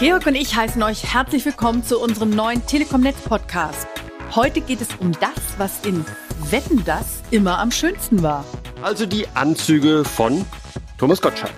Georg und ich heißen euch herzlich willkommen zu unserem neuen Telekom-Netz-Podcast. Heute geht es um das, was in Wetten das immer am schönsten war. Also die Anzüge von Thomas Gottschalk.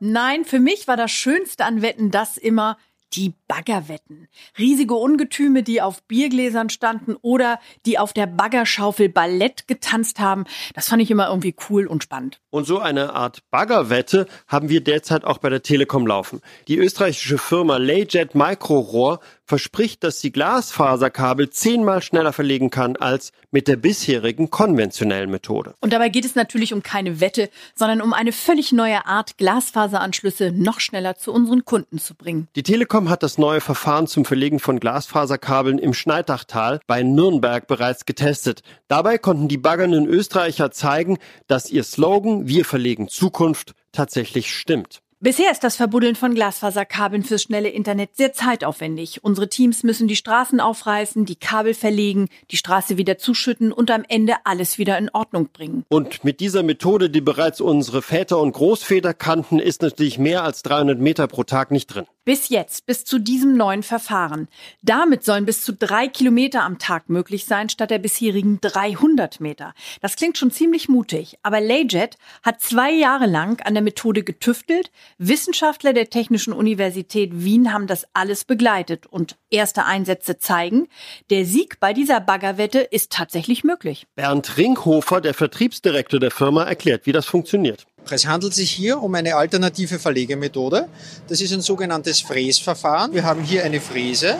Nein, für mich war das Schönste an Wetten das immer die Baggerwetten. Riesige Ungetüme, die auf Biergläsern standen oder die auf der Baggerschaufel Ballett getanzt haben. Das fand ich immer irgendwie cool und spannend. Und so eine Art Baggerwette haben wir derzeit auch bei der Telekom laufen. Die österreichische Firma Layjet Microrohr verspricht, dass sie Glasfaserkabel zehnmal schneller verlegen kann als mit der bisherigen konventionellen Methode. Und dabei geht es natürlich um keine Wette, sondern um eine völlig neue Art, Glasfaseranschlüsse noch schneller zu unseren Kunden zu bringen. Die Telekom hat das neue Verfahren zum Verlegen von Glasfaserkabeln im Schneidachtal bei Nürnberg bereits getestet. Dabei konnten die baggernden Österreicher zeigen, dass ihr Slogan Wir verlegen Zukunft tatsächlich stimmt. Bisher ist das Verbuddeln von Glasfaserkabeln fürs schnelle Internet sehr zeitaufwendig. Unsere Teams müssen die Straßen aufreißen, die Kabel verlegen, die Straße wieder zuschütten und am Ende alles wieder in Ordnung bringen. Und mit dieser Methode, die bereits unsere Väter und Großväter kannten, ist natürlich mehr als 300 Meter pro Tag nicht drin. Bis jetzt, bis zu diesem neuen Verfahren. Damit sollen bis zu drei Kilometer am Tag möglich sein, statt der bisherigen 300 Meter. Das klingt schon ziemlich mutig, aber Layjet hat zwei Jahre lang an der Methode getüftelt. Wissenschaftler der Technischen Universität Wien haben das alles begleitet und erste Einsätze zeigen, der Sieg bei dieser Baggerwette ist tatsächlich möglich. Bernd Ringhofer, der Vertriebsdirektor der Firma, erklärt, wie das funktioniert. Es handelt sich hier um eine alternative Verlegemethode. Das ist ein sogenanntes Fräsverfahren. Wir haben hier eine Fräse,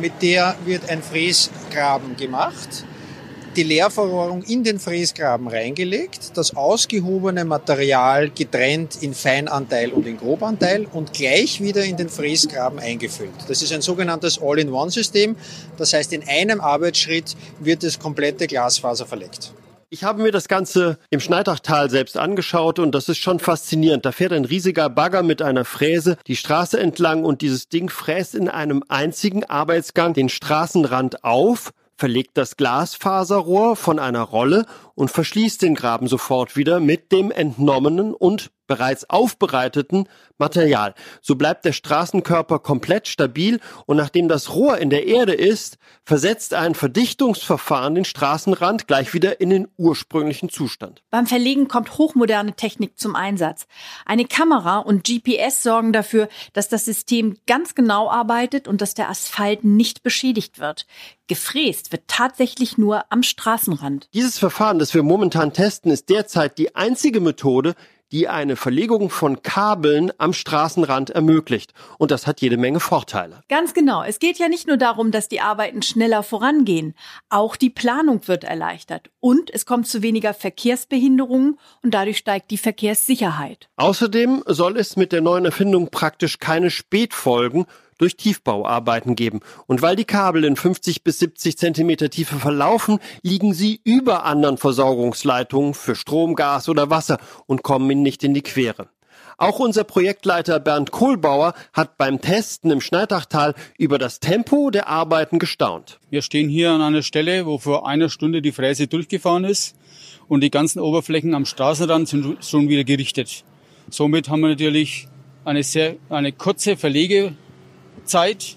mit der wird ein Fräsgraben gemacht, die Leerverrohrung in den Fräsgraben reingelegt, das ausgehobene Material getrennt in Feinanteil und in Grobanteil und gleich wieder in den Fräsgraben eingefüllt. Das ist ein sogenanntes All-in-One-System. Das heißt, in einem Arbeitsschritt wird das komplette Glasfaser verlegt. Ich habe mir das Ganze im Schneidachtal selbst angeschaut und das ist schon faszinierend. Da fährt ein riesiger Bagger mit einer Fräse die Straße entlang und dieses Ding fräst in einem einzigen Arbeitsgang den Straßenrand auf, verlegt das Glasfaserrohr von einer Rolle und verschließt den Graben sofort wieder mit dem entnommenen und bereits aufbereiteten Material. So bleibt der Straßenkörper komplett stabil und nachdem das Rohr in der Erde ist, versetzt ein Verdichtungsverfahren den Straßenrand gleich wieder in den ursprünglichen Zustand. Beim Verlegen kommt hochmoderne Technik zum Einsatz. Eine Kamera und GPS sorgen dafür, dass das System ganz genau arbeitet und dass der Asphalt nicht beschädigt wird. Gefräst wird tatsächlich nur am Straßenrand. Dieses Verfahren, das wir momentan testen, ist derzeit die einzige Methode, die eine Verlegung von Kabeln am Straßenrand ermöglicht. Und das hat jede Menge Vorteile. Ganz genau. Es geht ja nicht nur darum, dass die Arbeiten schneller vorangehen. Auch die Planung wird erleichtert. Und es kommt zu weniger Verkehrsbehinderungen und dadurch steigt die Verkehrssicherheit. Außerdem soll es mit der neuen Erfindung praktisch keine Spätfolgen durch Tiefbauarbeiten geben. Und weil die Kabel in 50 bis 70 Zentimeter Tiefe verlaufen, liegen sie über anderen Versorgungsleitungen für Strom, Gas oder Wasser und kommen ihnen nicht in die Quere. Auch unser Projektleiter Bernd Kohlbauer hat beim Testen im Schneidachtal über das Tempo der Arbeiten gestaunt. Wir stehen hier an einer Stelle, wo vor einer Stunde die Fräse durchgefahren ist und die ganzen Oberflächen am Straßenrand sind schon wieder gerichtet. Somit haben wir natürlich eine sehr, eine kurze Verlegezeit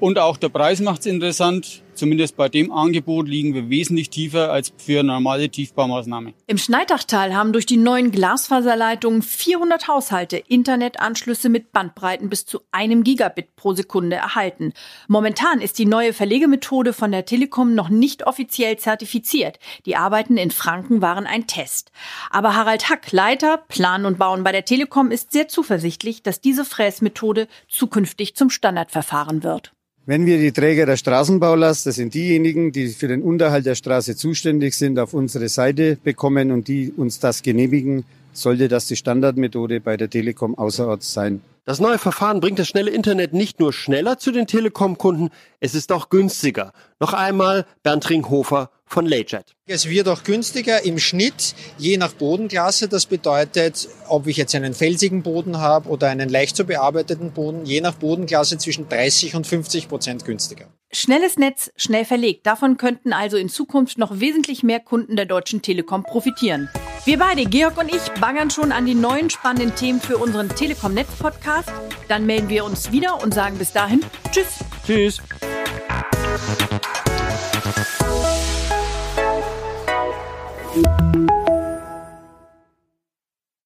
und auch der Preis macht es interessant. Zumindest bei dem Angebot liegen wir wesentlich tiefer als für normale Tiefbaumaßnahme. Im Schneidachtal haben durch die neuen Glasfaserleitungen 400 Haushalte Internetanschlüsse mit Bandbreiten bis zu einem Gigabit pro Sekunde erhalten. Momentan ist die neue Verlegemethode von der Telekom noch nicht offiziell zertifiziert. Die Arbeiten in Franken waren ein Test. Aber Harald Hack, Leiter Plan und Bauen bei der Telekom, ist sehr zuversichtlich, dass diese Fräsmethode zukünftig zum Standardverfahren wird. Wenn wir die Träger der Straßenbaulast, das sind diejenigen, die für den Unterhalt der Straße zuständig sind, auf unsere Seite bekommen und die uns das genehmigen, sollte das die Standardmethode bei der Telekom außerorts sein. Das neue Verfahren bringt das schnelle Internet nicht nur schneller zu den Telekom-Kunden, es ist auch günstiger. Noch einmal Bernd Ringhofer von Layjet. Es wird auch günstiger im Schnitt, je nach Bodenklasse. Das bedeutet, ob ich jetzt einen felsigen Boden habe oder einen leicht zu bearbeiteten Boden, je nach Bodenklasse zwischen 30 und 50 Prozent günstiger. Schnelles Netz, schnell verlegt. Davon könnten also in Zukunft noch wesentlich mehr Kunden der Deutschen Telekom profitieren. Wir beide, Georg und ich, baggern schon an die neuen spannenden Themen für unseren Telekom Netz Podcast. Dann melden wir uns wieder und sagen bis dahin Tschüss. Tschüss.